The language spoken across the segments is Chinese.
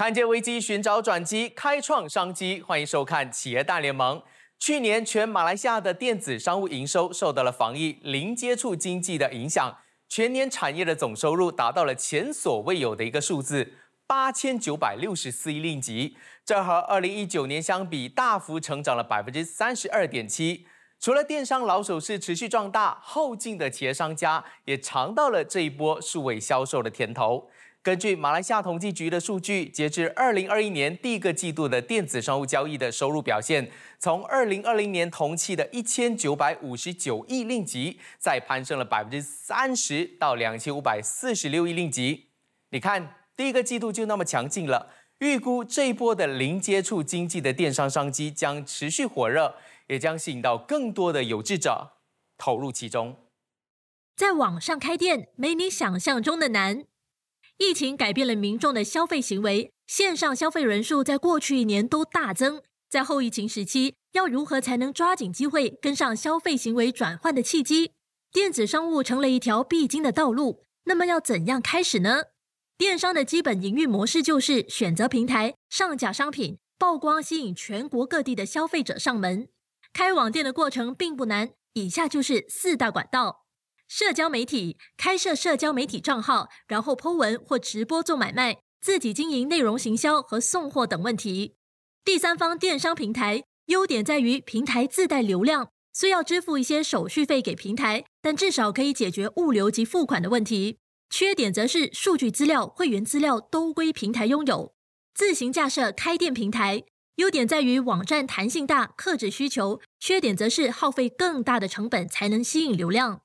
看见危机，寻找转机，开创商机。欢迎收看《企业大联盟》。去年，全马来西亚的电子商务营收受到了防疫零接触经济的影响，全年产业的总收入达到了前所未有的一个数字八千九百六十四亿令吉，这和二零一九年相比，大幅成长了百分之三十二点七。除了电商老手是持续壮大，后进的企业商家也尝到了这一波数位销售的甜头。根据马来西亚统计局的数据，截至二零二一年第一个季度的电子商务交易的收入表现，从二零二零年同期的一千九百五十九亿令吉，再攀升了百分之三十到两千五百四十六亿令吉。你看，第一个季度就那么强劲了。预估这一波的零接触经济的电商商机将持续火热，也将吸引到更多的有志者投入其中。在网上开店，没你想象中的难。疫情改变了民众的消费行为，线上消费人数在过去一年都大增。在后疫情时期，要如何才能抓紧机会，跟上消费行为转换的契机？电子商务成了一条必经的道路。那么要怎样开始呢？电商的基本营运模式就是选择平台，上架商品，曝光，吸引全国各地的消费者上门。开网店的过程并不难，以下就是四大管道。社交媒体开设社交媒体账号，然后 Po 文或直播做买卖，自己经营内容行销和送货等问题。第三方电商平台优点在于平台自带流量，虽要支付一些手续费给平台，但至少可以解决物流及付款的问题。缺点则是数据资料、会员资料都归平台拥有。自行架设开店平台优点在于网站弹性大，克制需求；缺点则是耗费更大的成本才能吸引流量。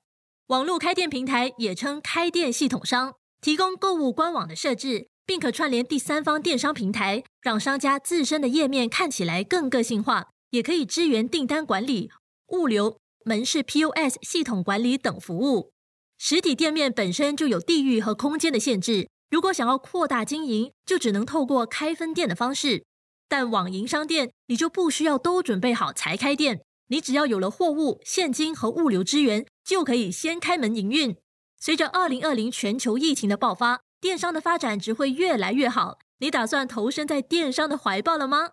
网络开店平台也称开店系统商，提供购物官网的设置，并可串联第三方电商平台，让商家自身的页面看起来更个性化，也可以支援订单管理、物流、门市 POS 系统管理等服务。实体店面本身就有地域和空间的限制，如果想要扩大经营，就只能透过开分店的方式。但网银商店，你就不需要都准备好才开店。你只要有了货物、现金和物流资源，就可以先开门营运。随着二零二零全球疫情的爆发，电商的发展只会越来越好。你打算投身在电商的怀抱了吗？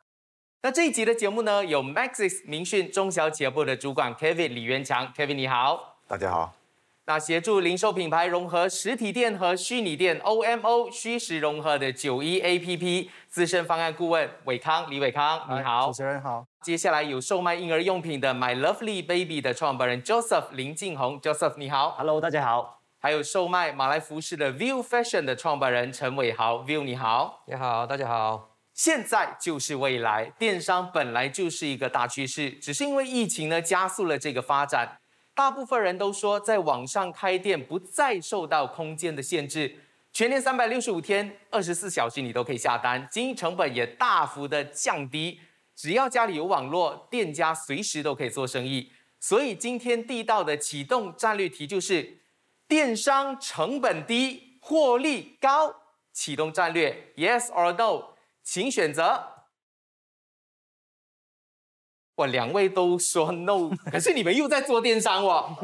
那这一集的节目呢，有 Maxis 明讯中小企业部的主管 Kevin 李元强，Kevin 你好，大家好。那协助零售品牌融合实体店和虚拟店 OMO 虚实融合的九一 APP 资深方案顾问伟康李伟康，你好，主持人好。接下来有售卖婴儿用品的 My Lovely Baby 的创办人 Joseph 林敬宏，Joseph 你好，Hello 大家好。还有售卖马来服饰的 View Fashion 的创办人陈伟豪，View 你好，你好大家好。现在就是未来，电商本来就是一个大趋势，只是因为疫情呢加速了这个发展。大部分人都说，在网上开店不再受到空间的限制，全年三百六十五天，二十四小时你都可以下单，经营成本也大幅的降低。只要家里有网络，店家随时都可以做生意。所以今天地道的启动战略题就是：电商成本低，获利高。启动战略，Yes or No，请选择。哇，两位都说 no，可是你们又在做电商哦，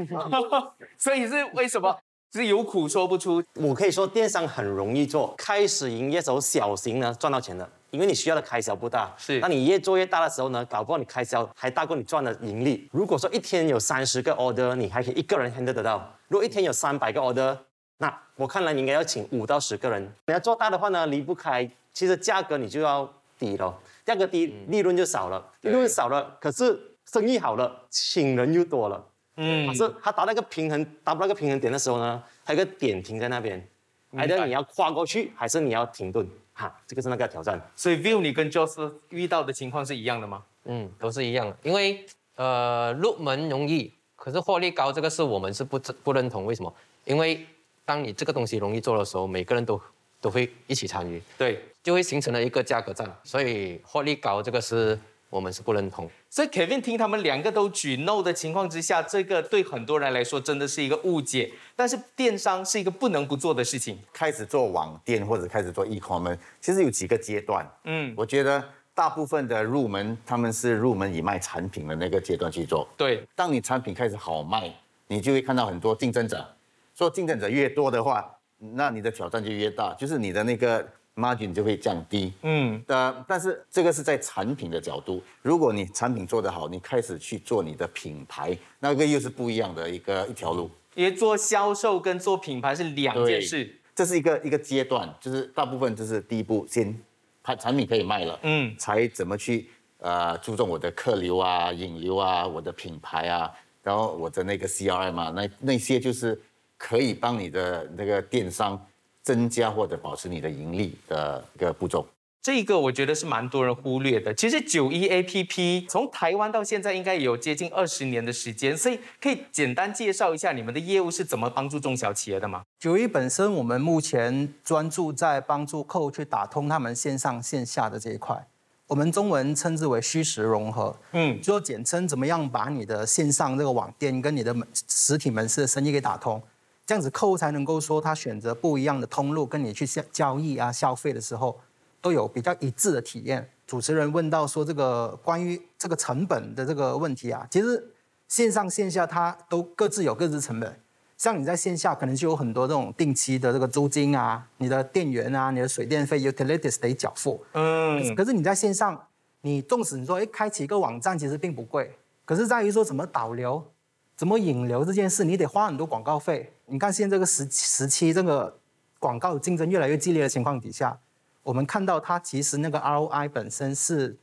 所以是为什么？是有苦说不出。我可以说电商很容易做，开始营业时候小型呢赚到钱的，因为你需要的开销不大。是，那你越做越大的时候呢，搞不好你开销还大过你赚的盈利。如果说一天有三十个 order，你还可以一个人 handle 得到。如果一天有三百个 order，那我看来你应该要请五到十个人。你要做大的话呢，离不开其实价格你就要低了。价格低，利润就少了，利润少了，可是生意好了，请人又多了。嗯，可是他达那个平衡，达不到个平衡点的时候呢，他有个点停在那边，either 得你要跨过去，还是你要停顿，哈，这个是那个挑战。所以 View 你跟 Joseph 遇到的情况是一样的吗？嗯，都是一样的，因为呃入门容易，可是获利高，这个是我们是不不认同。为什么？因为当你这个东西容易做的时候，每个人都。都会一起参与，对，就会形成了一个价格战，所以获利高这个是我们是不认同。所以 Kevin 听他们两个都举 no 的情况之下，这个对很多人来说真的是一个误解。但是电商是一个不能不做的事情。开始做网店或者开始做 e-commerce，其实有几个阶段。嗯，我觉得大部分的入门，他们是入门以卖产品的那个阶段去做。对，当你产品开始好卖，你就会看到很多竞争者。说竞争者越多的话。那你的挑战就越大，就是你的那个 margin 就会降低。嗯，呃，但是这个是在产品的角度，如果你产品做得好，你开始去做你的品牌，那个又是不一样的一个一条路。因为做销售跟做品牌是两件事，这是一个一个阶段，就是大部分就是第一步先，它产品可以卖了，嗯，才怎么去呃注重我的客流啊、引流啊、我的品牌啊，然后我的那个 CRM 啊，那那些就是可以帮你的那个电商增加或者保持你的盈利的一个步骤。这个我觉得是蛮多人忽略的。其实九一 A P P 从台湾到现在应该有接近二十年的时间，所以可以简单介绍一下你们的业务是怎么帮助中小企业的吗？九一本身我们目前专注在帮助客户去打通他们线上线下的这一块，我们中文称之为虚实融合，嗯，就简称怎么样把你的线上这个网店跟你的门实体门市的生意给打通，这样子客户才能够说他选择不一样的通路跟你去交交易啊消费的时候。都有比较一致的体验。主持人问到说这个关于这个成本的这个问题啊，其实线上线下它都各自有各自成本。像你在线下可能就有很多这种定期的这个租金啊，你的电源啊，你的水电费 utilities 得缴付。嗯。可是你在线上，你纵使你说哎开启一个网站其实并不贵，可是在于说怎么导流、怎么引流这件事，你得花很多广告费。你看现在这个时时期这个广告竞争越来越激烈的情况底下。我们看到它其实那个 ROI 本身是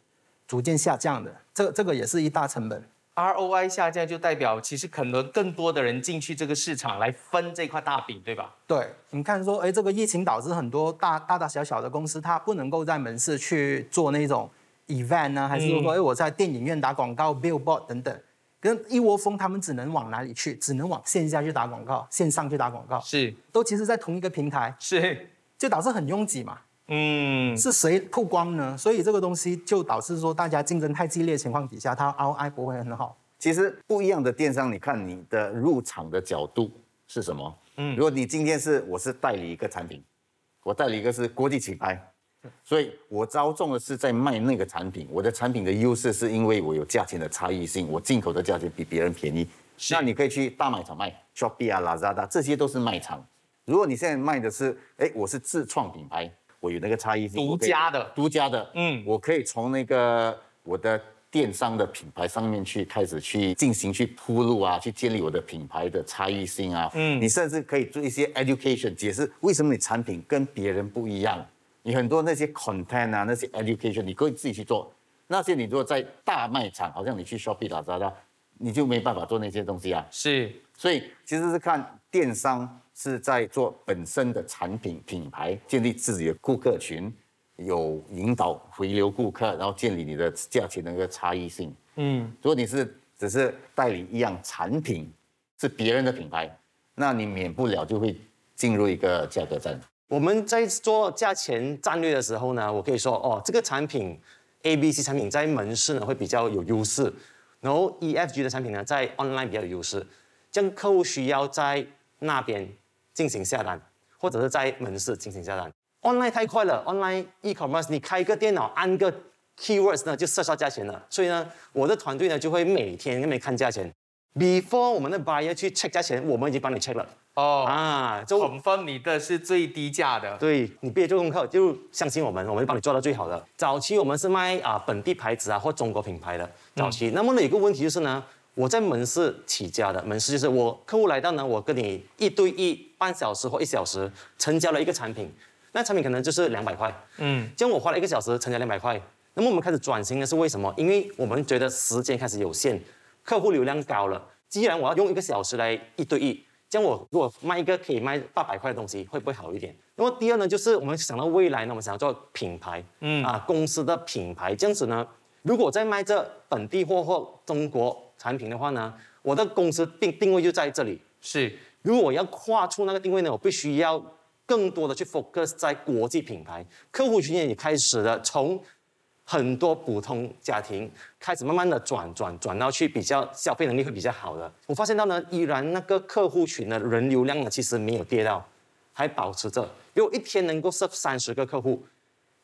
逐渐下降的，这这个也是一大成本。ROI 下降就代表其实可能更多的人进去这个市场来分这块大饼，对吧？对，你看说，哎，这个疫情导致很多大大大小小的公司，它不能够在门市去做那种 event 呢，还是说，哎，我在电影院打广告，billboard 等等，跟一窝蜂，他们只能往哪里去？只能往线下去打广告，线上去打广告，是，都其实在同一个平台，是，就导致很拥挤嘛。嗯，是谁曝光呢？所以这个东西就导致说，大家竞争太激烈情况底下，它 ROI 不会很好。其实不一样的电商，你看你的入场的角度是什么？嗯，如果你今天是我是代理一个产品，我代理一个是国际品牌，所以我着重的是在卖那个产品。我的产品的优势是因为我有价钱的差异性，我进口的价钱比别人便宜。那你可以去大卖场卖，Shopee 啊、Lazada 这些都是卖场。如果你现在卖的是，哎，我是自创品牌。我有那个差异性，独家的，独家的，嗯，我可以从那个我的电商的品牌上面去开始去进行去铺路啊，去建立我的品牌的差异性啊，嗯，你甚至可以做一些 education 解释为什么你产品跟别人不一样，你很多那些 content 啊，那些 education 你可以自己去做，那些你如果在大卖场，好像你去 shopping 打折的，你就没办法做那些东西啊，是，所以其实是看电商。是在做本身的产品品牌，建立自己的顾客群，有引导回流顾客，然后建立你的价钱的一个差异性。嗯，如果你是只是代理一样产品，是别人的品牌，那你免不了就会进入一个价格战。我们在做价钱战略的时候呢，我可以说哦，这个产品 A、B、C 产品在门市呢会比较有优势，然后 E、F、G 的产品呢在 online 比较有优势，这样客户需要在那边。进行下单，或者是在门市进行下单。Online 太快了，Online e-commerce，你开个电脑按个 keywords 呢就设下价钱了。所以呢，我的团队呢就会每天那边看价钱。Before 我们的 buyer 去 check 价钱，我们已经帮你 check 了。哦啊，就 confirm 你的是最低价的。对你别做功课，就相信我们，我们会帮你做到最好的。早期我们是卖啊本地牌子啊或中国品牌的早期。那么呢有个问题就是呢。我在门市起家的，门市就是我客户来到呢，我跟你一对一半小时或一小时成交了一个产品，那产品可能就是两百块，嗯，这样我花了一个小时成交两百块，那么我们开始转型呢是为什么？因为我们觉得时间开始有限，客户流量高了，既然我要用一个小时来一对一，这样我如果卖一个可以卖八百块的东西，会不会好一点？那么第二呢，就是我们想到未来呢，我们想要做品牌，嗯啊，公司的品牌，这样子呢，如果在卖这本地货或中国。产品的话呢，我的公司定定位就在这里。是，如果我要跨出那个定位呢，我必须要更多的去 focus 在国际品牌客户群也开始了，从很多普通家庭开始慢慢的转转转到去比较消费能力会比较好的。我发现到呢，依然那个客户群的人流量呢，其实没有跌到，还保持着。如果一天能够 serve 三十个客户，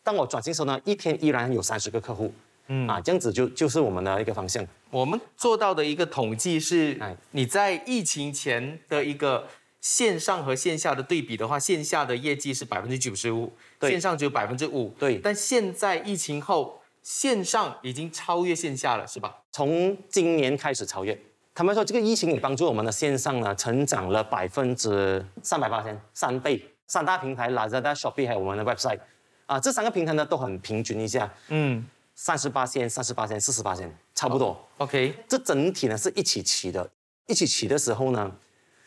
当我转型时候呢，一天依然有三十个客户。嗯啊，这样子就就是我们的一个方向。我们做到的一个统计是，你在疫情前的一个线上和线下的对比的话，线下的业绩是百分之九十五，对线上只有百分之五。对但现在疫情后，线上已经超越线下了，是吧？从今年开始超越。他们说这个疫情也帮助我们的线上呢成长了百分之三百八千，三倍。三大平台 Lazada、Shopee 还有我们的 website 啊，这三个平台呢都很平均一下，嗯三十八千、三十八千、四十八千，差不多。，OK，这整体呢是一起起的，一起起的时候呢，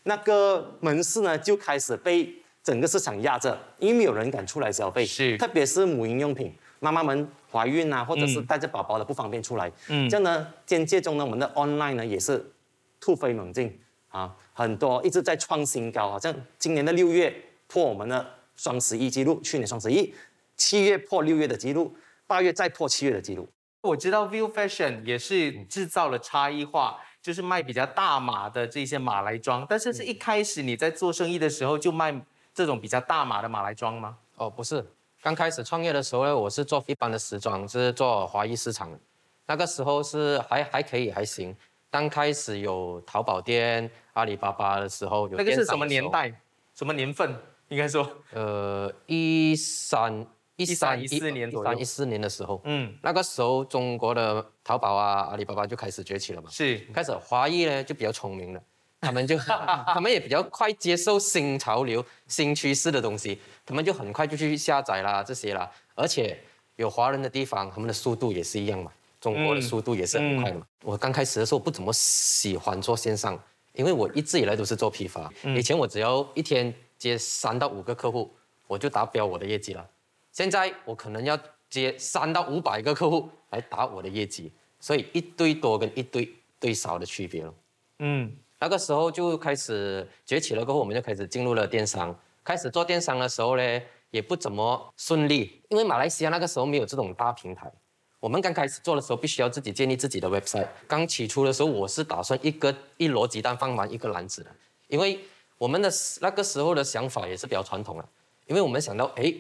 那个门市呢就开始被整个市场压着，因为没有人敢出来消费，是。特别是母婴用品，妈妈们怀孕啊，或者是嗯。带着宝宝的不方便出来，嗯。这样呢，间接中呢，我们的 online 呢也是突飞猛进啊，很多一直在创新高，好像今年的六月破我们的双十一记录，去年双十一，七月破六月的记录，八月再破七月的记录。我知道 View Fashion 也是制造了差异化，就是卖比较大码的这些马来装，但是是一开始你在做生意的时候就卖这种比较大码的马来装吗？哦，不是，刚开始创业的时候呢，我是做一般的时装，是做华裔市场的。那个时候是还还可以，还行。刚开始有淘宝店、阿里巴巴的时候，有那个是什么？年代？什么年份？应该说，呃，一三一三13 14年左右。一三一四年的时候，嗯，那个时候中国的淘宝啊、阿里巴巴就开始崛起了嘛。是。开始华裔呢就比较聪明了，他们就 他们也比较快接受新潮流、新趋势的东西，他们就很快就去下载啦这些啦，而且有华人的地方，他们的速度也是一样嘛，中国的速度也是很快的嘛。我刚开始的时候不怎么喜欢做线上，因为我一直以来都是做批发，以前我只要一天接三到五个客户，我就达标我的业绩了。现在我可能要接三到五百个客户来打我的业绩，所以一堆多跟一堆堆少的区别了。嗯那个时候就开始崛起了，过后我们就开始进入了电商。开始做电商的时候呢，也不怎么顺利，因为马来西亚那个时候没有这种大平台。我们刚开始做的时候，必须要自己建立自己的 website。刚起初的时候，我是打算一个一箩鸡蛋放满一个篮子的，因为我们的那个时候的想法也是比较传统的，因为我们想到，哎，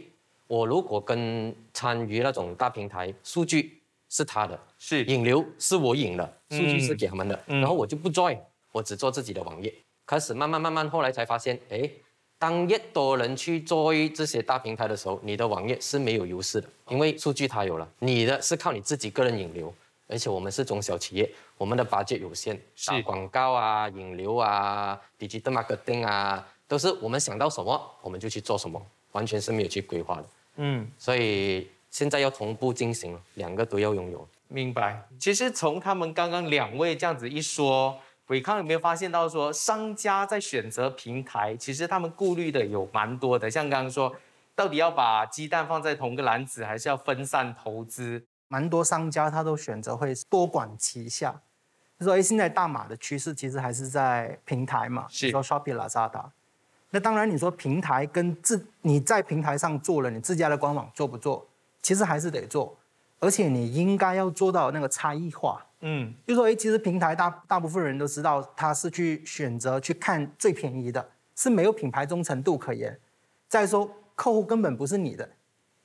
我如果跟参与那种大平台，数据是他的，是。引流是我引的，数据是给他们的，嗯。然后我就不 join，我只做自己的网页。开始慢慢慢慢，后来才发现，哎，当越多人去 join 这些大平台的时候，你的网页是没有优势的，因为数据它有了，你的是靠你自己个人引流，而且我们是中小企业，我们的 budget 有限，是。打广告啊、引流啊、digital marketing 啊，都是我们想到什么我们就去做什么，完全是没有去规划的。嗯，所以现在要同步进行，两个都要拥有。明白。其实从他们刚刚两位这样子一说，伟康有没有发现到说，商家在选择平台，其实他们顾虑的有蛮多的，像刚刚说，到底要把鸡蛋放在同个篮子，还是要分散投资？蛮多商家他都选择会多管齐下，就说哎，现在大马的趋势其实还是在平台嘛，是比如说 Shopee、Lazada。那当然，你说平台跟自你在平台上做了，你自家的官网做不做？其实还是得做，而且你应该要做到那个差异化。嗯，就说哎，其实平台大大部分人都知道，他是去选择去看最便宜的，是没有品牌忠诚度可言。再说客户根本不是你的，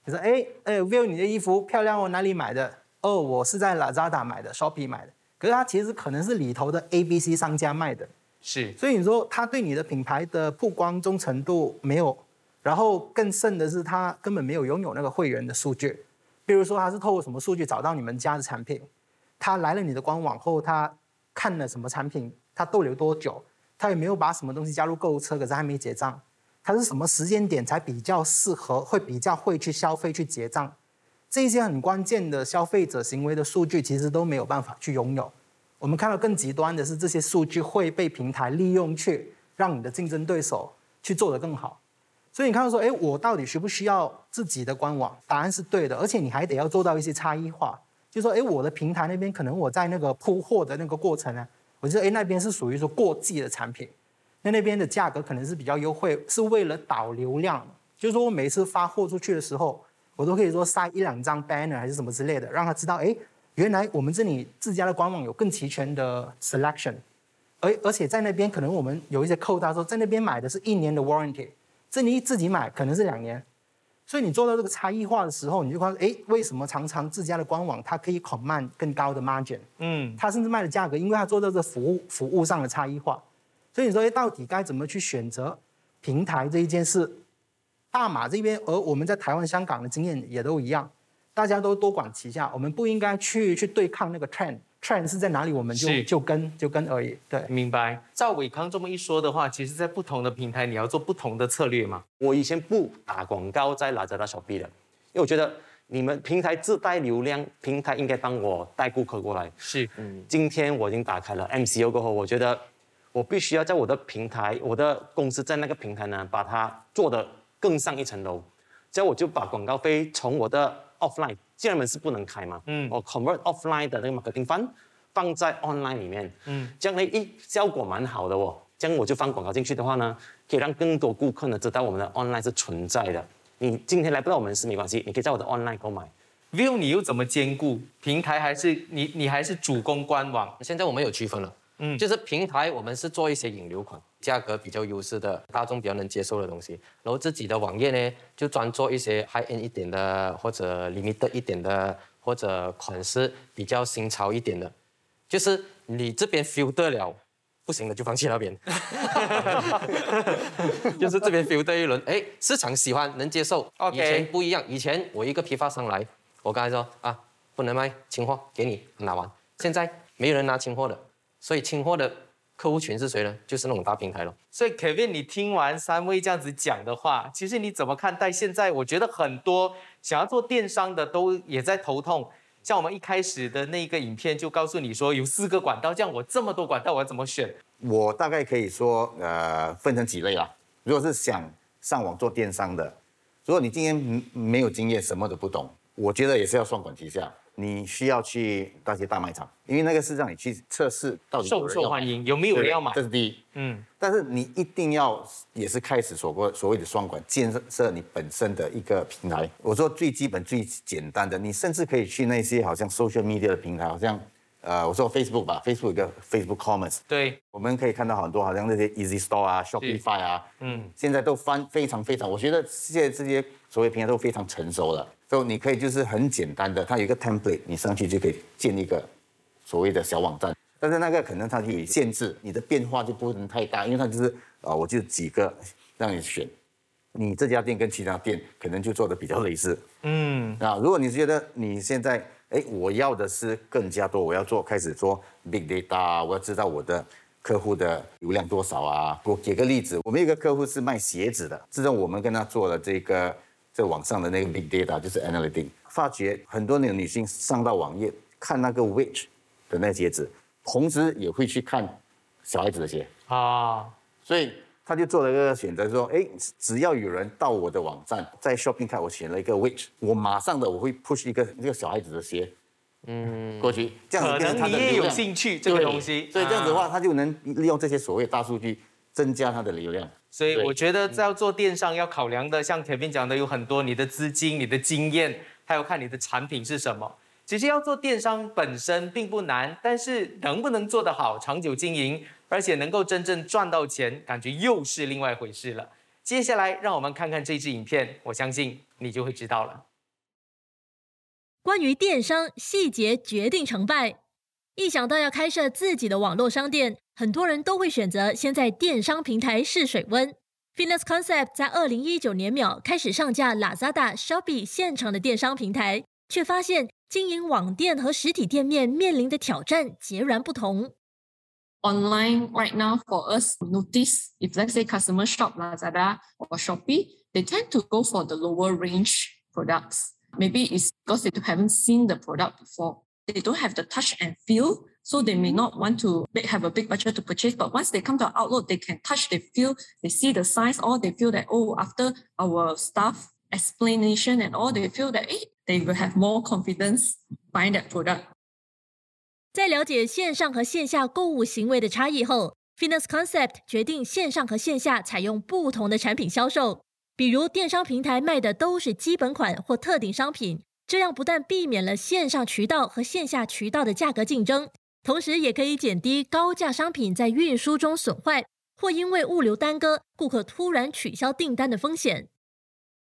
你说哎哎，Will 你的衣服漂亮哦，哪里买的？哦，我是在 Lazada 买的，Shopee 买的。可是它其实可能是里头的 A、B、C 商家卖的，是。所以你说他对你的品牌的曝光忠诚度没有，然后更甚的是他根本没有拥有那个会员的数据，比如说他是透过什么数据找到你们家的产品，他来了你的官网后，他看了什么产品，他逗留多久，他有没有把什么东西加入购物车，可是还没结账，他是什么时间点才比较适合，会比较会去消费去结账，这些很关键的消费者行为的数据，其实都没有办法去拥有。我们看到更极端的是，这些数据会被平台利用去让你的竞争对手去做得更好。所以你看到说，哎，我到底需不需要自己的官网？答案是对的，而且你还得要做到一些差异化，就说，哎，我的平台那边可能我在那个铺货的那个过程呢，我觉得，哎，那边是属于说过季的产品，那那边的价格可能是比较优惠，是为了导流量，就是说我每次发货出去的时候，我都可以说塞一两张 banner 还是什么之类的，让他知道，哎，原来我们这里自家的官网有更齐全的 selection，而而且在那边可能我们有一些扣他说在那边买的是一年的 warranty，这里自己买可能是两年，所以你做到这个差异化的时候，你就发现，哎，为什么常常自家的官网它可以 command 更高的 margin？嗯它甚至卖的价格，因为它做到这服务服务上的差异化，所以你说，哎，到底该怎么去选择平台这一件事？大马这边，而我们在台湾、香港的经验也都一样，大家都多管齐下，我们不应该去去对抗那个 trend，trend 是在哪里，我们就就跟就跟而已。对，明白。赵伟康这么一说的话，其实在不同的平台，你要做不同的策略嘛。我以前不打广告在拉扎达手臂的，因为我觉得你们平台自带流量，平台应该帮我带顾客过来。是，嗯。今天我已经打开了 MCU，过后，我觉得我必须要在我的平台，我的公司在那个平台呢，把它做得。更上一层楼，这样我就把广告费从我的 offline，既然门是不能开嘛，嗯，我 convert offline 的那个 marketing fund 放在 online 里面，嗯，这样呢，一效果蛮好的哦，这样我就放广告进去的话呢，可以让更多顾客呢知道我们的 online 是存在的。你今天来不到我们是没关系，你可以在我的 online 购买。View 你又怎么兼顾平台还是你你还是主攻官网？现在我们有区分了。嗯，就是平台，我们是做一些引流款，价格比较优势的，大众比较能接受的东西。然后自己的网页呢，就专做一些 high end 一点的，或者 limited 一点的，或者款式比较新潮一点的。就是你这边 filter 了，不行了就放弃那边。就是这边 filter 一轮，哎，市场喜欢能接受。OK。以前不一样，以前我一个批发商来，我刚才说啊，不能卖清货，给你拿完。现在没有人拿清货的。所以清货的客户群是谁呢？就是那种大平台了。所以 Kevin，你听完三位这样子讲的话，其实你怎么看待现在？我觉得很多想要做电商的都也在头痛。像我们一开始的那个影片就告诉你说有四个管道，这样我这么多管道我要怎么选？我大概可以说，呃，分成几类啦。如果是想上网做电商的，如果你今天没有经验，什么都不懂，我觉得也是要双管齐下。你需要去那些大卖场，因为那个是让你去测试到底受不受欢迎，有没有人要买，这是第一。嗯，但是你一定要也是开始所过所谓的双管，建设你本身的一个平台。我说最基本最简单的，你甚至可以去那些好像 social media 的平台，好像呃，我说 Facebook 吧，Facebook 有个 Facebook Commerce，对，我们可以看到很多好像那些 Easy Store 啊，Shopify 啊，嗯，现在都翻非常非常，我觉得现在这些所谓平台都非常成熟了。所以你可以就是很简单的，它有一个 template，你上去就可以建一个所谓的小网站。但是那个可能它就有限制，你的变化就不能太大，因为它就是啊，我就几个让你选。你这家店跟其他店可能就做的比较类似。嗯。啊，如果你觉得你现在哎，我要的是更加多，我要做开始做 big data，我要知道我的客户的流量多少啊。我举个例子，我们一个客户是卖鞋子的，自从我们跟他做了这个。在网上的那个 big data 就是 analytic，发觉很多那个女性上到网页看那个 which 的那鞋子，同时也会去看小孩子的鞋啊，所以他就做了一个选择，说，哎，只要有人到我的网站，在 shopping 看，我选了一个 which，我马上的我会 push 一个那个小孩子的鞋，嗯，过去，这样子可能你也有兴趣这个东西，所以这样子的话，他就能利用这些所谓大数据增加他的流量。所以我觉得在要做电商要考量的，像前面讲的有很多，你的资金、你的经验，还有看你的产品是什么。其实要做电商本身并不难，但是能不能做得好、长久经营，而且能够真正赚到钱，感觉又是另外一回事了。接下来让我们看看这支影片，我相信你就会知道了。关于电商细节决定成败。一想到要开设自己的网络商店，很多人都会选择先在电商平台试水温。Fitness Concept 在二零一九年秒开始上架 Lazada、Shopee 现场的电商平台，却发现经营网店和实体店面面临的挑战截然不同。Online right now for us notice if let's say customer shop Lazada or Shopee, they tend to go for the lower range products. Maybe it's because they haven't seen the product before. they don't have the touch and feel. So they may not want to have a big budget to purchase. But once they come to our outlet, they can touch, they feel, they see the size, or they feel that, oh, after our staff explanation and all, they feel that hey, they will have more confidence buying that product. 在了解线上和线下购物行为的差异后，Fitness Concept 决定线上和线下采用不同的产品销售。比如电商平台卖的都是基本款或特定商品， 这样不但避免了线上渠道和线下渠道的价格竞争，同时也可以减低高价商品在运输中损坏或因为物流耽搁、顾客突然取消订单的风险。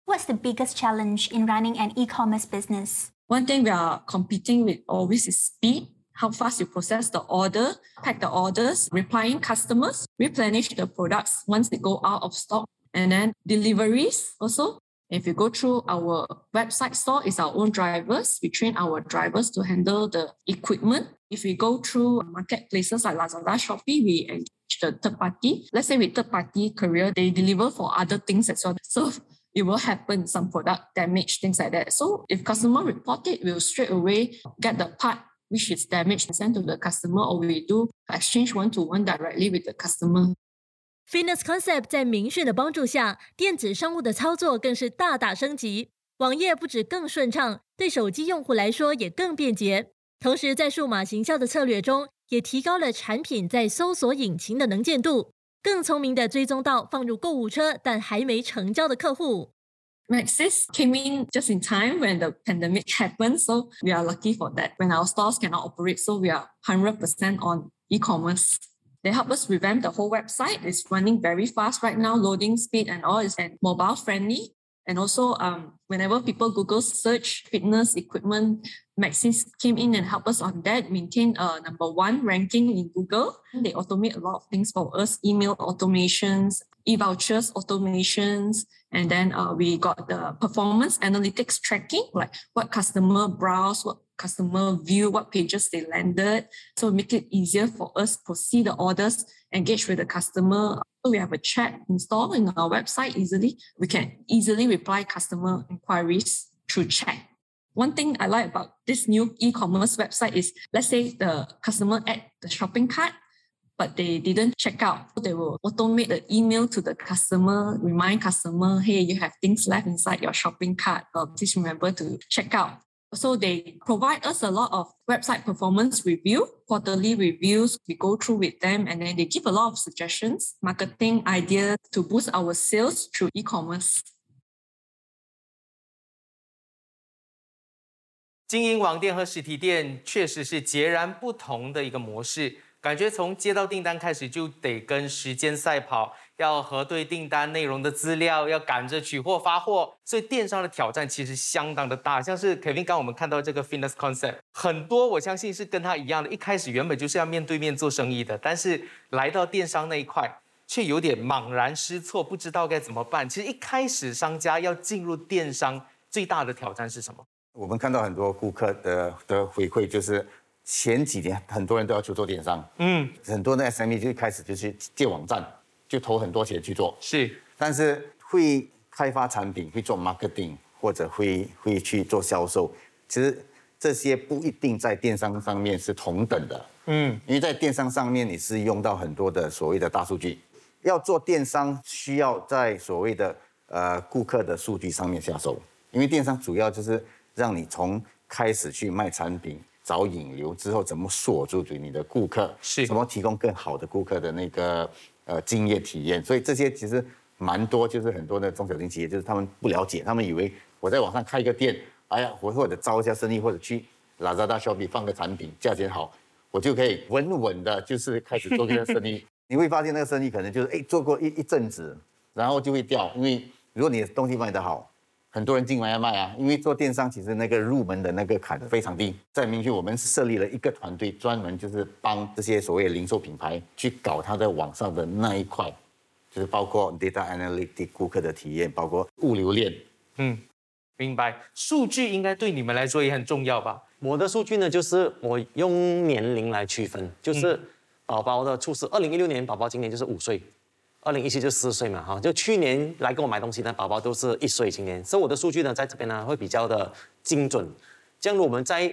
What's the biggest challenge in running an e-commerce business? One thing we are competing with always is speed. how fast you process the order, pack the orders, replying customers, replenish the products once they go out of stock, and then deliveries also. If you go through our website store, it's our own drivers. We train our drivers to handle the equipment. If we go through marketplaces like Lazada, Shopee, we engage the third party. Let's say with third party courier, they deliver for other things as well. So it will happen, some product damage, things like that. So if customer report it, we'll straight away get the part which is damaged and send to the customer, or we do exchange one to one directly with the customer. Fitness Concept 在明讯的帮助下，电子商务的操作更是大大升级。网页不止更顺畅，对手机用户来说也更便捷。同时，在数码行销的策略中，也提高了产品在搜索引擎的能见度，更聪明的追踪到放入购物车但还没成交的客户。Maxis came in just in time when the pandemic happened, so we are lucky for that. When our stores cannot operate, so we are 100% on e-commerce. They help us revamp the whole website. It's running very fast right now, loading speed and all is and mobile friendly. And also, um, whenever people Google search fitness equipment, Maxis came in and helped us on that, maintain a number one ranking in Google. They automate a lot of things for us, email automations, e-vouchers automations, and then uh, we got the performance analytics tracking, like what customer browse, what customer view, what pages they landed. So make it easier for us to see the orders, engage with the customer. So we have a chat installed in our website easily. We can easily reply customer inquiries through chat. One thing I like about this new e-commerce website is, let's say the customer add the shopping cart, but they didn't check out. They will automate the email to the customer, remind customer, hey, you have things left inside your shopping cart. Uh, please remember to check out. So they provide us a lot of website performance review, quarterly reviews. We go through with them and then they give a lot of suggestions, marketing ideas to boost our sales through e-commerce. 经营网店和实体店确实是截然不同的一个模式， 感觉从接到订单开始就得跟时间赛跑，要核对订单内容的资料，要赶着取货发货，所以电商的挑战其实相当的大。像是 Kevin 刚我们看到这个 Fitness Concept，很多我相信是跟他一样的，一开始原本就是要面对面做生意的，但是来到电商那一块，却有点茫然失措，不知道该怎么办。其实一开始商家要进入电商，最大的挑战是什么？我们看到很多顾客的的回馈，就是前几年很多人都要去做电商，嗯，很多的 SME 就一开始就去建网站，就投很多钱去做，是，但是会开发产品、会做 marketing 或者会会去做销售，其实这些不一定在电商上面是同等的，嗯，因为在电商上面你是用到很多的所谓的大数据，要做电商需要在所谓的呃顾客的数据上面下手，因为电商主要就是让你从开始去卖产品。找引流之后，怎么锁住对你的顾客？是怎么提供更好的顾客的那个呃经验体验？所以这些其实蛮多，就是很多的中小型企业，就是他们不了解，他们以为我在网上开一个店，哎呀，我或者招一下生意，或者去 Lazada、Shopee 放个产品，价钱好，我就可以稳稳的，就是开始做这个生意。你会发现那个生意可能就是哎做过一一阵子，然后就会掉，因为如果你的东西卖得好。很多人进来要卖啊，因为做电商其实那个入门的那个坎非常低。在明讯，我们设立了一个团队，专门就是帮这些所谓零售品牌去搞它在网上的那一块，就是包括 data analytics 顾客的体验，包括物流链。嗯，明白。数据应该对你们来说也很重要吧？我的数据呢，就是我用年龄来区分，就是宝宝的出生，二零一六年宝宝今年就是五岁。二零一七就四岁嘛，哈，就去年来跟我买东西的宝宝都是一岁。今年，所以我的数据呢，在这边呢会比较的精准。这样，我们在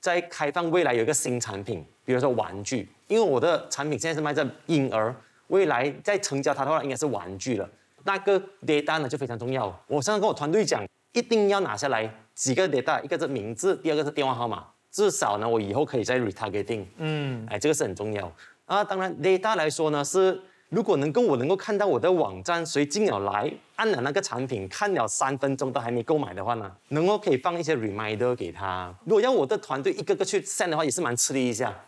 在开放未来有一个新产品，比如说玩具，因为我的产品现在是卖在婴儿，未来在成交它的话应该是玩具了。那个 data 呢就非常重要。我常常跟我团队讲，一定要拿下来几个 data，一个是名字，第二个是电话号码，至少呢我以后可以再 retargeting。嗯，哎，这个是很重要。啊，当然 data 来说呢是。如果能够我能够看到我的网站谁进了来，按了那个产品看了三分钟都还没购买的话呢，能够可以放一些 reminder 给他。如果要我的团队一个个去 send 的话，也是蛮吃力一下。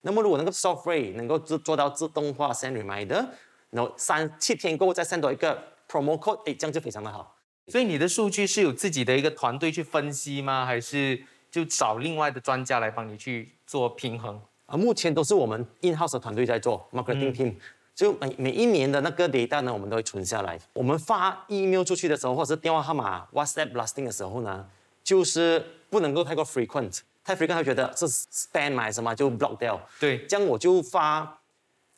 那么如果那个 software 能够做做到自动化 send reminder，然后三七天过后再 send 到一个 promo code，哎，这样就非常的好。所以你的数据是有自己的一个团队去分析吗？还是就找另外的专家来帮你去做平衡？啊，目前都是我们 in house 的团队在做 marketing team，、就每每一年的那个 data 呢，我们都会存下来。我们发 email 出去的时候，或者是电话号码 WhatsApp blasting 的时候呢，就是不能够太过 frequent，太 frequent 他会觉得是 spam 买什么就 block 掉。对这样我就发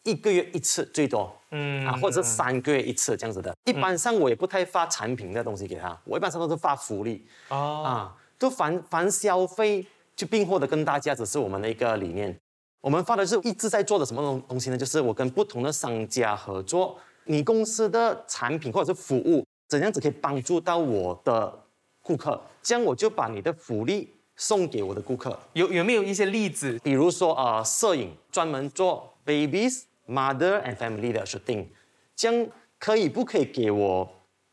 一个月一次最多，嗯啊，或者是三个月一次这样子的。一般上我也不太发产品的东西给他，我一般上都是发福利。哦，啊，就凡凡消费就并获得更大价值是我们的一个理念。我们发的是一直在做的什么东东西呢？就是我跟不同的商家合作，你公司的产品或者是服务怎样子可以帮助到我的顾客，这样我就把你的福利送给我的顾客。有有没有一些例子？比如说呃，摄影专门做 babies、mother and family 的 shooting，这样可以不可以给我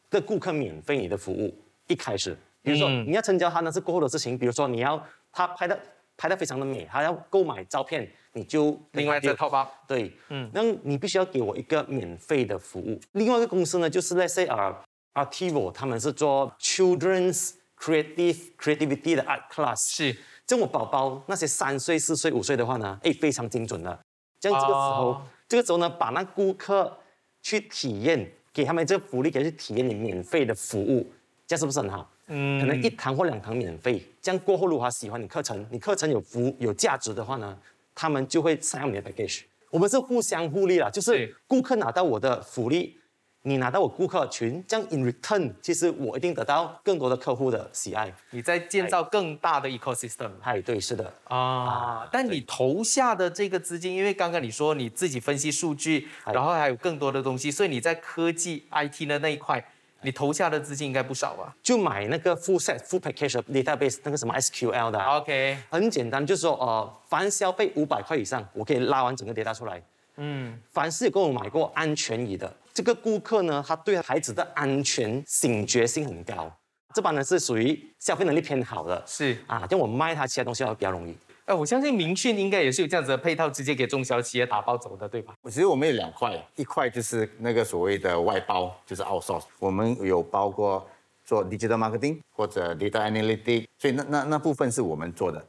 的顾客免费你的服务？一开始，比如说、你要成交他那是过后的事情，比如说你要他拍的拍的非常的美，他要购买照片，你就另外再 top up。对，嗯，那你必须要给我一个免费的服务。另外一个公司呢，就是 Let's say 啊、Artivo，他们是做 children's creative creativity 的 art class，是，这我宝宝那些三岁、四岁、五岁的话呢，哎，非常精准的。这样这个时候，哦这个时候呢，把那顾客去体验，给他们这个福利，给他去体验你免费的服务，这样是不是很好？嗯，可能一堂或两堂免费，这样过后如果他喜欢你课程，你课程有服务有价值的话呢，他们就会上你的 package。我们是互相互利啦，就是是顾客拿到我的福利，你拿到我顾客群，这样 in return，其实我一定得到更多的客户的喜爱。你在建造更大的 ecosystem 哎，对，是的。啊。但你投下的这个资金，因为刚刚你说你自己分析数据，然后还有更多的东西，所以你在科技 IT 的那一块，你投下的资金应该不少吧就买那个 full set full package database 那个什么 SQL 的啊、？OK，很简单，就是说呃，凡消费五百块以上，我可以拉完整个 data 出来。嗯，凡是有跟我买过安全椅的这个顾客呢，他对孩子的安全警觉性很高。这帮人是属于消费能力偏好的，是。啊，像我卖他其他东西会比较容易。哎，我相信明讯应该也是有这样子的配套，直接给中小企业打包走的，对吧？其实我们有两块，一块就是那个所谓的外包，就是 outsource。我们有包括做 digital marketing 或者 data analytics，所以那那那部分是我们做的。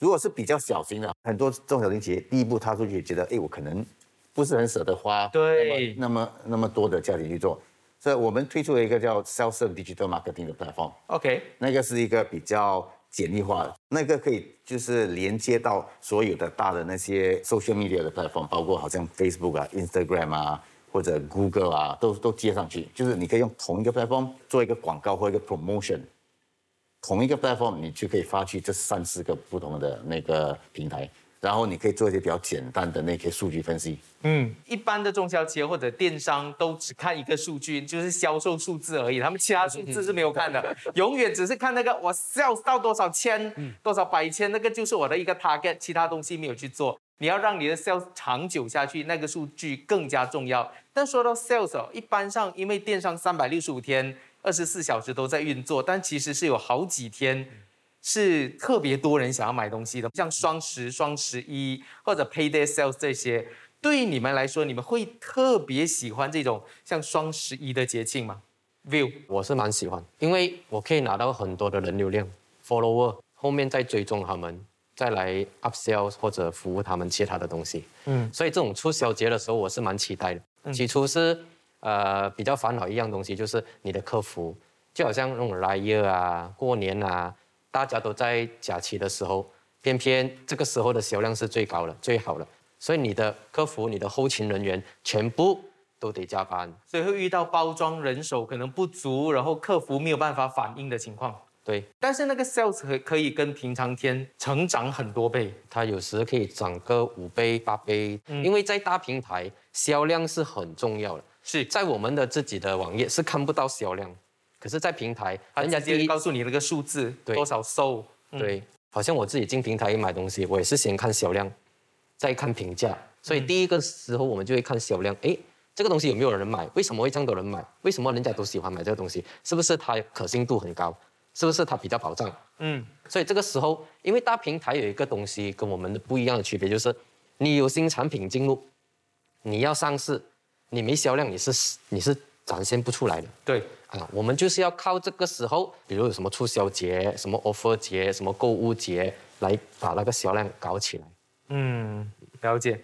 如果是比较小型的，很多中小型企业第一步踏出去，觉得哎，我可能不是很舍得花对那么那么那么多的价钱去做，所以我们推出了一个叫 self-serve digital marketing 的 platform。OK，那个是一个比较简易化。的，那个可以就是连接到所有的大的那些 social media 的 platform，包括好像 Facebook 啊、Instagram 啊或者 Google 啊，都都接上去，就是你可以用同一个 platform 做一个广告或一个 promotion，同一个 platform 你就可以发去这三四个不同的那个平台，然后你可以做一些比较简单的那些数据分析。嗯，一般的中小企业或者电商都只看一个数据，就是销售数字而已，他们其他数字是没有看的，永远只是看那个我 sales 到多少千、多少百千，那个就是我的一个 target，其他东西没有去做。你要让你的 sales 长久下去，那个数据更加重要。但说到 sales 哦，一般上因为电商三百六十五天、二十四小时都在运作，但其实是有好几天是特别多人想要买东西的，像双十、双十一或者 payday sales 这些。对于你们来说，你们会特别喜欢这种像双十一的节庆吗？View 我是蛮喜欢，因为我可以拿到很多的人流量 follower，后面再追踪他们，再来 upsell 或者服务他们其他的东西。嗯，所以这种促销节的时候，我是蛮期待的。起初是呃比较烦恼一样东西，就是你的客服，就好像那种来月啊、过年啊，大家都在假期的时候，偏偏这个时候的销量是最高的、最好的，所以你的客服、你的后勤人员全部都得加班。所以会遇到包装人手可能不足，然后客服没有办法反应的情况。对，但是那个 sales 可可以跟平常天成长很多倍。它有时可以涨个五倍、八倍，因为在大平台销量是很重要的。是在我们的自己的网页是看不到销量，可是，在平台人家第一直接告诉你那个数字多少售。对，好像我自己进平台买东西，我也是先看销量，再看评价，所以第一个时候我们就会看销量，诶，这个东西有没有人买？为什么会这样多人买？为什么人家都喜欢买这个东西？是不是它可信度很高？是不是它比较保障？嗯，所以这个时候，因为大平台有一个东西跟我们的不一样的区别，就是你有新产品进入，你要上市，你没销量，你是你是展现不出来的。对，啊，我们就是要靠这个时候，比如有什么促销节、什么 offer 节、什么购物节，来把那个销量搞起来。嗯，了解。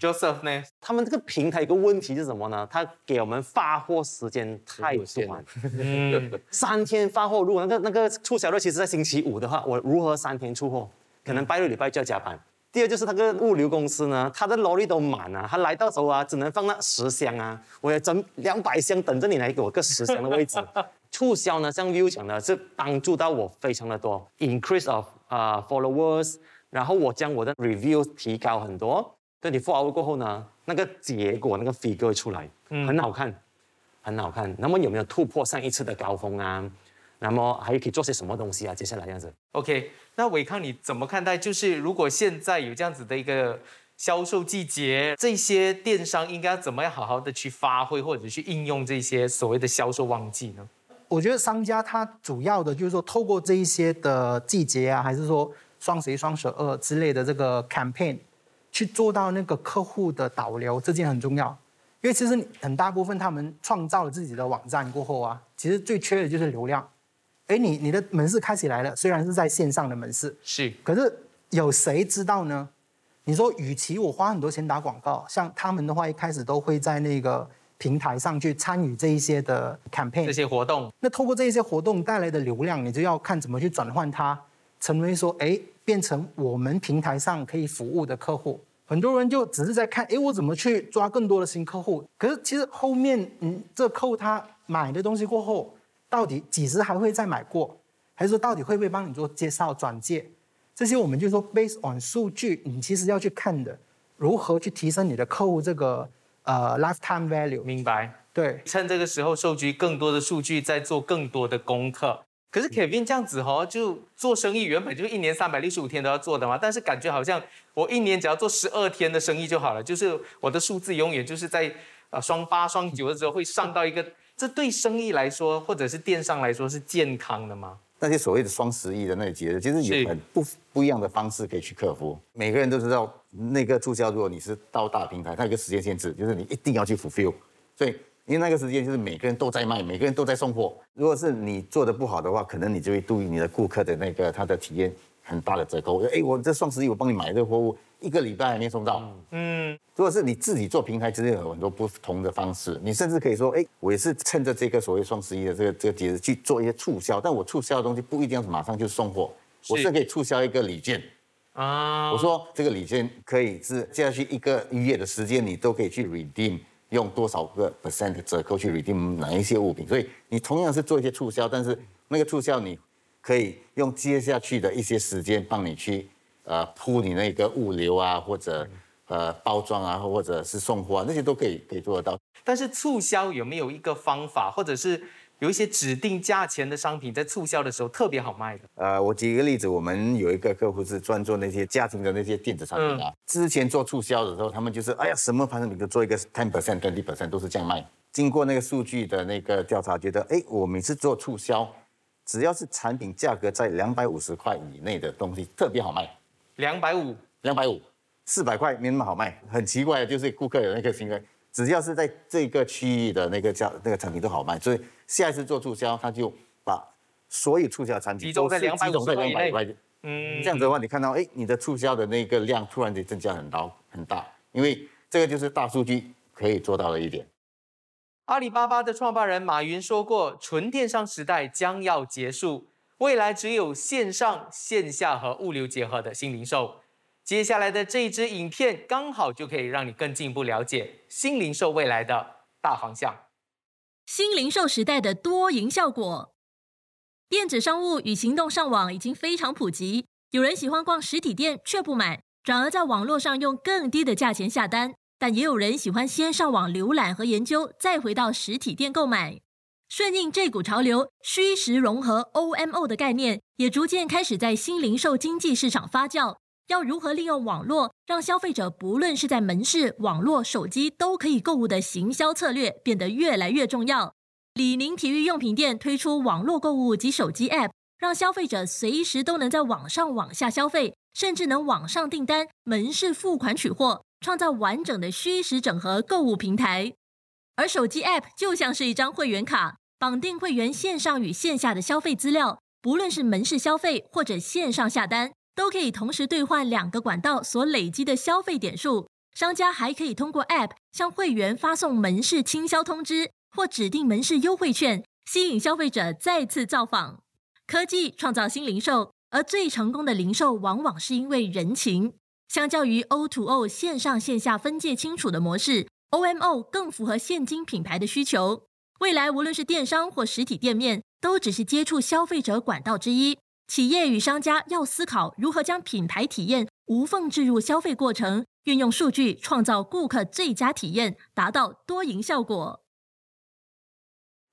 Joseph 呢？他们这个平台一个问题是什么呢？他给我们发货时间太短，嗯，三天发货。如果那个那个促销日其实在星期五的话，我如何三天出货？可能拜六礼拜就要加班。第二就是那个物流公司呢，他的劳力都满啊，他来到时候啊，只能放那十箱啊，我要整两百箱等着你来给我个十箱的位置。促销呢，像 View 讲的，是帮助到我非常的多，increase of 啊 followers，然后我将我的 review 提高很多。跟你 follow 过后呢，那个结果那个 figure 出来，很好看，很好看。那么有没有突破上一次的高峰啊？那么还可以做些什么东西啊？接下来这样子。OK，那伟康你怎么看待？就是如果现在有这样子的一个销售季节，这些电商应该怎么样好好的去发挥或者去应用这些所谓的销售旺季呢？我觉得商家他主要的就是说，透过这一些的季节啊，还是说双十一、双十二之类的这个 campaign。去做到那个客户的导流，这件很重要，因为其实很大部分他们创造了自己的网站过后啊，其实最缺的就是流量。哎，你你的门市开起来了，虽然是在线上的门市，是，可是有谁知道呢？你说，与其我花很多钱打广告，像他们的话，一开始都会在那个平台上去参与这一些的 campaign 这些活动，那透过这一些活动带来的流量，你就要看怎么去转换它，成为说，哎，变成我们平台上可以服务的客户。很多人就只是在看，哎，我怎么去抓更多的新客户？可是其实后面，嗯，这客户他买的东西过后，到底几时还会再买过？还是说到底会不会帮你做介绍、转介？这些我们就说，based on 数据，你其实要去看的，如何去提升你的客户这个呃 lifetime value？明白？对，趁这个时候收集更多的数据，再做更多的功课。可是 Kevin 这样子哦，就做生意原本就一年三百六十五天都要做的嘛，但是感觉好像我一年只要做十二天的生意就好了，就是我的数字永远就是在呃双八双九的时候会上到一个，这对生意来说或者是电商来说是健康的吗？那些所谓的双十一的那节日，其实有很不不一样的方式可以去克服。每个人都知道那个促销，如果你是到大平台，它有个时间限制，就是你一定要去 fulfill，所以。因为那个时间就是每个人都在卖，每个人都在送货。如果是你做的不好的话，可能你就会对你的顾客的那个他的体验很大的折扣。哎，我这双十一我帮你买这个货物，一个礼拜还没送到。嗯，如果是你自己做平台，其实有很多不同的方式。你甚至可以说，哎，我也是趁着这个所谓双十一的这个这个节日去做一些促销，但我促销的东西不一定要马上就送货，我是可以促销一个礼券。啊，我说这个礼券可以是接下去一个月的时间，你都可以去 redeem。用多少个 percent 的折扣去 redeem 哪一些物品？所以你同样是做一些促销，但是那个促销你可以用接下去的一些时间帮你去呃铺你那个物流啊，或者呃包装啊，或者是送货啊，那些都可以可以做得到。但是促销有没有一个方法，或者是？有一些指定价钱的商品，在促销的时候特别好卖的。呃，我举一个例子，我们有一个客户是专做那些家庭的那些电子产品啊。之前做促销的时候，他们就是哎呀，什么反正你都做一个 ten percent、twenty percent 都是这样卖。经过那个数据的那个调查，觉得哎，我每次做促销，只要是产品价格在两百五十块以内的东西，特别好卖。两百五，两百五，四百块没那么好卖。很奇怪的就是顾客有那个行为，只要是在这个区域的那个价那个产品都好卖，所以。下一次做促销，他就把所有促销产品集中在两百块嗯，这样子的话，你看到哎，你的促销的那个量突然间增加很高很大，因为这个就是大数据可以做到的一点。阿里巴巴的创办人马云说过：“纯电商时代将要结束，未来只有线上线下和物流结合的新零售。”接下来的这一支影片刚好就可以让你更进一步了解新零售未来的大方向。新零售时代的多赢效果，电子商务与行动上网已经非常普及。有人喜欢逛实体店却不买，转而在网络上用更低的价钱下单；但也有人喜欢先上网浏览和研究，再回到实体店购买。顺应这股潮流，虚实融合 （OMO） 的概念也逐渐开始在新零售经济市场发酵。要如何利用网络，让消费者不论是在门市、网络、手机都可以购物的行销策略变得越来越重要。李宁体育用品店推出网络购物及手机 App，让消费者随时都能在网上网下消费，甚至能网上订单、门市付款取货，创造完整的虚实整合购物平台。而手机 App 就像是一张会员卡，绑定会员线上与线下的消费资料，不论是门市消费或者线上下单，都可以同时兑换两个管道所累积的消费点数。商家还可以通过 App 向会员发送门市清销通知或指定门市优惠券，吸引消费者再次造访。科技创造新零售，而最成功的零售往往是因为人情。相较于 O to O 线上线下分界清楚的模式，OMO 更符合现今品牌的需求。未来无论是电商或实体店面，都只是接触消费者管道之一。企业与商家要思考如何将品牌体验无缝置入消费过程，运用数据创造顾客最佳体验，达到多赢效果。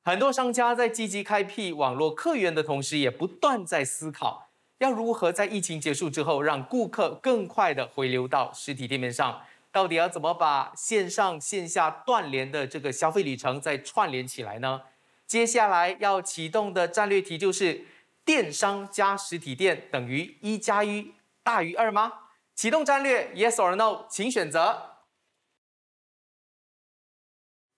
很多商家在积极开辟网络客源的同时，也不断在思考要如何在疫情结束之后，让顾客更快的回流到实体店面上。到底要怎么把线上线下断联的这个消费旅程再串联起来呢？接下来要启动的战略题就是：电商加实体店等于一加一大于二吗？启动战略，Yes or No，请选择。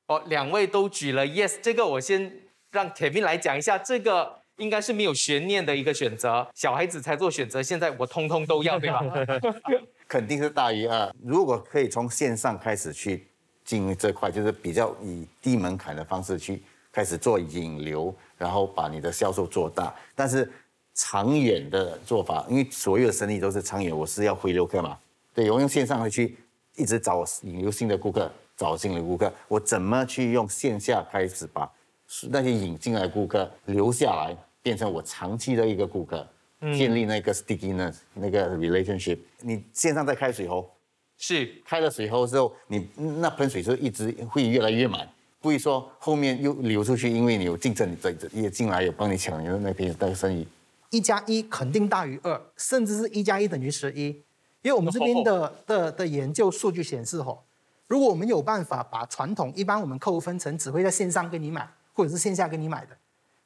哦，两位都举了 Yes，这个我先让 Kevin 来讲一下，这个应该是没有悬念的一个选择，小孩子才做选择，现在我通通都要，对吧？肯定是大于二。如果可以从线上开始去经营这块，就是比较以低门槛的方式去开始做引流，然后把你的销售做大。但是长远的做法，因为所有的生意都是长远，我是要回流客嘛。对，我用线上去一直找引流新的顾客，找新的顾客。我怎么去用线下开始把那些引进来的顾客留下来，变成我长期的一个顾客？建立那个 stickiness 那个 relationship，你线上在开水喉，是开了水喉之后，你那喷水就一直会越来越满，不会说后面又流出去，因为你有竞争，你也进来有帮你抢你的那片那个生意。一加一肯定大于二，甚至是一加一等于十一，因为我们这边的的的研究数据显示，吼，如果我们有办法把传统一般我们客户分成只会在线上跟你买，或者是线下跟你买的。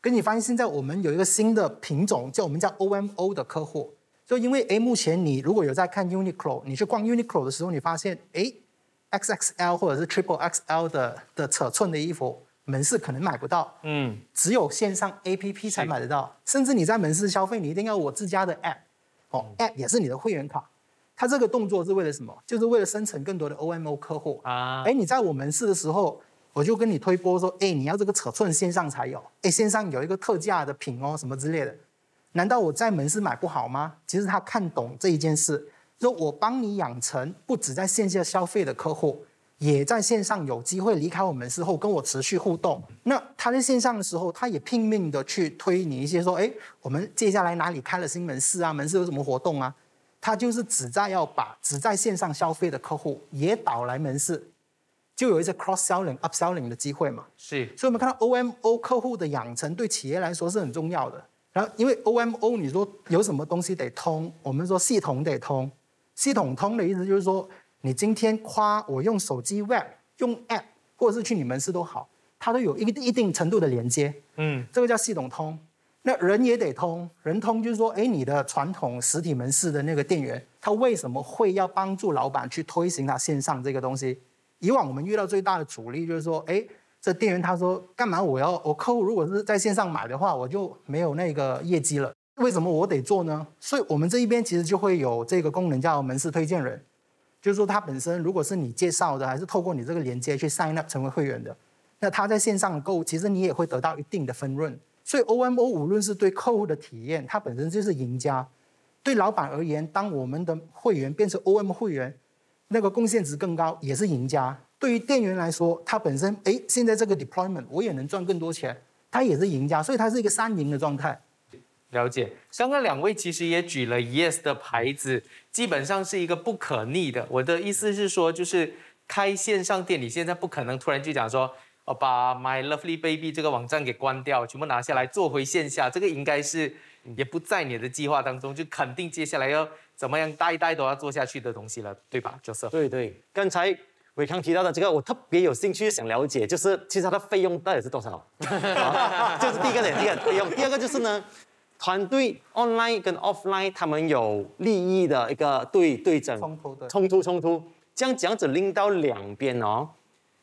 跟你发现，现在我们有一个新的品种，叫我们叫 OMO 的客户。就因为哎，目前你如果有在看 Uniqlo，你去逛 Uniqlo 的时候，你发现哎，XXL 或者是 Triple XL 的的尺寸的衣服，门市可能买不到，嗯，只有线上 APP 才买得到。甚至你在门市消费，你一定要我自家的 App，哦，App 也是你的会员卡。它这个动作是为了什么？就是为了生成更多的 OMO 客户啊。哎，你在我门市的时候。我就跟你推波说，哎，你要这个尺寸线上才有，哎，线上有一个特价的品哦，什么之类的，难道我在门市买不好吗？其实他看懂这一件事，说我帮你养成不止在线下消费的客户，也在线上有机会离开我门市后跟我持续互动。那他在线上的时候，他也拼命的去推你一些说，哎，我们接下来哪里开了新门市啊？门市有什么活动啊？他就是只在要把只在线上消费的客户也导来门市。就有一些 cross selling、up selling 的机会嘛，是，所以我们看到 OMO 客户的养成对企业来说是很重要的。然后，因为 OMO 你说有什么东西得通，我们说系统得通。系统通的意思就是说，你今天夸我用手机 web、用 app，或者是去你门市都好，它都有一一定程度的连接。嗯，这个叫系统通。那人也得通，人通就是说，哎，你的传统实体门市的那个店员，他为什么会要帮助老板去推行他线上这个东西？以往我们遇到最大的阻力就是说，哎，这店员他说干嘛？我要我客户如果是在线上买的话，我就没有那个业绩了。为什么我得做呢？所以我们这一边其实就会有这个功能叫门市推荐人，就是说他本身如果是你介绍的，还是透过你这个连接去 sign up 成为会员的，那他在线上购物，其实你也会得到一定的分润。所以 OMO 无论是对客户的体验，它本身就是赢家；对老板而言，当我们的会员变成 O M 会员。那个贡献值更高，也是赢家。对于店员来说，他本身哎，现在这个 deployment 我也能赚更多钱，他也是赢家，所以它是一个三赢的状态。了解。刚刚两位其实也举了 Yes 的牌子，基本上是一个不可逆的。我的意思是说，就是开线上店，你现在不可能突然就讲说，我把 My Lovely Baby 这个网站给关掉，全部拿下来做回线下，这个应该是也不在你的计划当中，就肯定接下来要。怎么样，代代都要做下去的东西了，对吧？角色。对对，刚才伟康提到的这个，我特别有兴趣想了解，就是其实它的费用到底是多少？这是第一个点，第一个费用。第二个就是呢，团队 online 跟 offline 他们有利益的一个对对争冲突的冲突冲突，这样这样子拎到两边哦，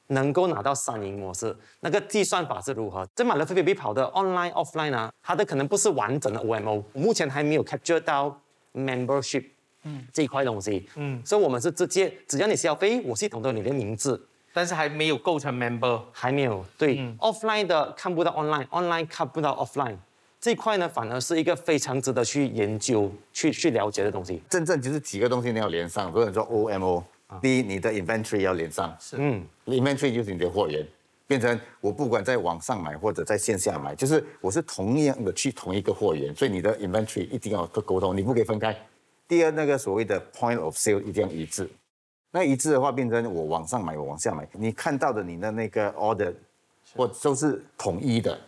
能够拿到三赢模式，那个计算法是如何？这买了 f b 跑的 online offline 啊，它的可能不是完整的 OMO，目前还没有 capture 到 membership，嗯，这一块东西，嗯，所以我们是直接只要你消费，我系统都有你的名字，但是还没有构成 member，还没有，对，offline 的看不到 online，online 看不到 offline。这块呢，反而是一个非常值得去研究、去去了解的东西。真正就是几个东西你要连上，比如说 OMO，第一，你的 inventory 要连上，是，嗯，inventory 就是你的货源，变成我不管在网上买或者在线下买，就是我是同样的去同一个货源，所以你的 inventory 一定要沟通，你不可以分开。第二，那个所谓的 point of sale 一定要一致，那一致的话，变成我网上买，我往下买，你看到的你的那个 order 或都是统一的。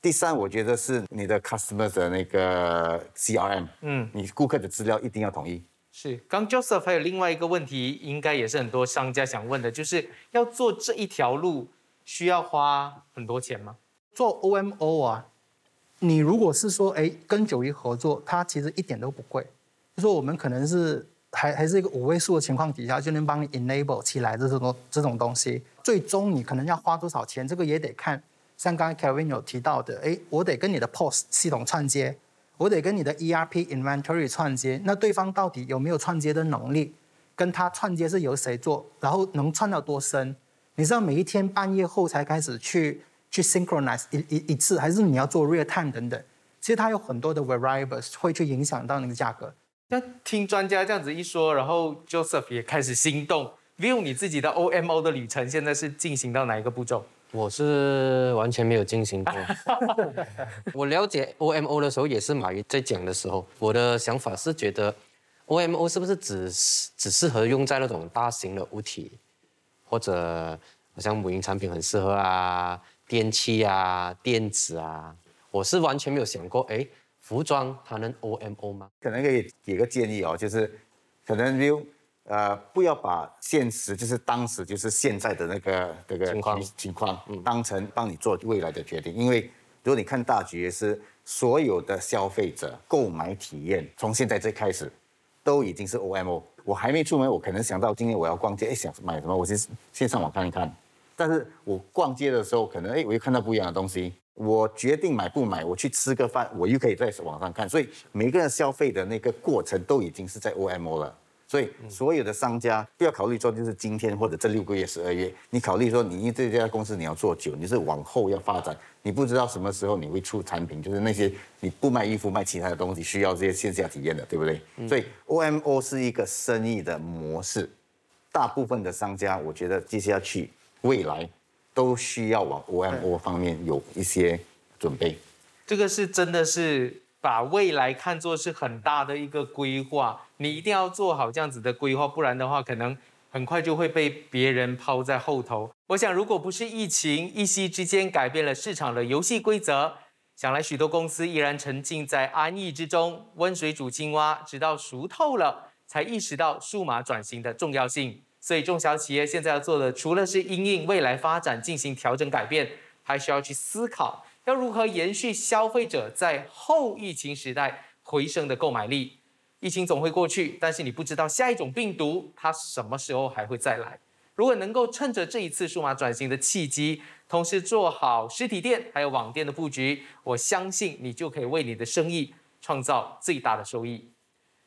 第三，我觉得是你的 customer 的那个 CRM，嗯，你顾客的资料一定要统一。是，刚 Joseph 还有另外一个问题，应该也是很多商家想问的，就是要做这一条路需要花很多钱吗？做 OMO 啊，你如果是说哎跟九一合作，它其实一点都不贵，就说我们可能是还还是一个五位数的情况底下，就能帮你 enable 起来这种这种东西。最终你可能要花多少钱，这个也得看。像刚才 Kevin 有提到的，哎，我得跟你的 POS 系统串接，我得跟你的 ERP Inventory 串接，那对方到底有没有串接的能力？跟他串接是由谁做？然后能串到多深？你知道每一天半夜后才开始去去 synchronize 一一一次，还是你要做 real time 等等？其实它有很多的 variables 会去影响到那个价格。那听专家这样子一说，然后 Joseph 也开始心动，view 你自己的 OMO 的旅程，现在是进行到哪一个步骤？我是完全没有进行过。我了解 OMO 的时候，也是马云在讲的时候。我的想法是觉得，OMO 是不是只只适合用在那种大型的物体，或者好像母婴产品很适合啊，电器啊、电子啊。我是完全没有想过，哎，服装它能 OMO 吗？可能可以给个建议哦，就是可能 view。呃，不要把现实，就是当时，就是现在的那个这个情况情况，当成帮你做未来的决定。因为如果你看大局，是所有的消费者购买体验，从现在最开始，都已经是 OMO。我还没出门，我可能想到今天我要逛街，哎，想买什么，我先先上网看一看。但是我逛街的时候，可能哎，我又看到不一样的东西，我决定买不买，我去吃个饭，我又可以在网上看。所以每个人消费的那个过程，都已经是在 OMO 了。所以，所有的商家不要考虑说就是今天或者这六个月、十二月，你考虑说你这家公司你要做久，你是往后要发展，你不知道什么时候你会出产品，就是那些你不卖衣服卖其他的东西，需要这些线下体验的，对不对？所以 OMO 是一个生意的模式，大部分的商家我觉得接下去未来都需要往 OMO 方面有一些准备。这个是真的是。把未来看作是很大的一个规划，你一定要做好这样子的规划，不然的话，可能很快就会被别人抛在后头。我想，如果不是疫情一夕之间改变了市场的游戏规则，想来许多公司依然沉浸在安逸之中，温水煮青蛙，直到熟透了才意识到数码转型的重要性。所以，中小企业现在要做的，除了是因应未来发展进行调整改变，还需要去思考。要如何延续消费者在后疫情时代回升的购买力？疫情总会过去，但是你不知道下一种病毒它什么时候还会再来。如果能够趁着这一次数码转型的契机，同时做好实体店还有网店的布局，我相信你就可以为你的生意创造最大的收益。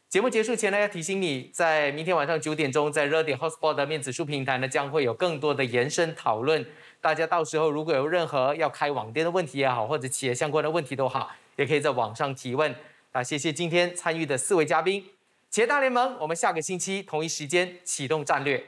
节目结束前呢，要提醒你，在明天晚上九点钟，在热点 Hotspot 的面子书平台呢，将会有更多的延伸讨论。大家到时候如果有任何要开网店的问题也好，或者企业相关的问题都好，也可以在网上提问。那，谢谢今天参与的四位嘉宾，企业大联盟，我们下个星期同一时间启动战略。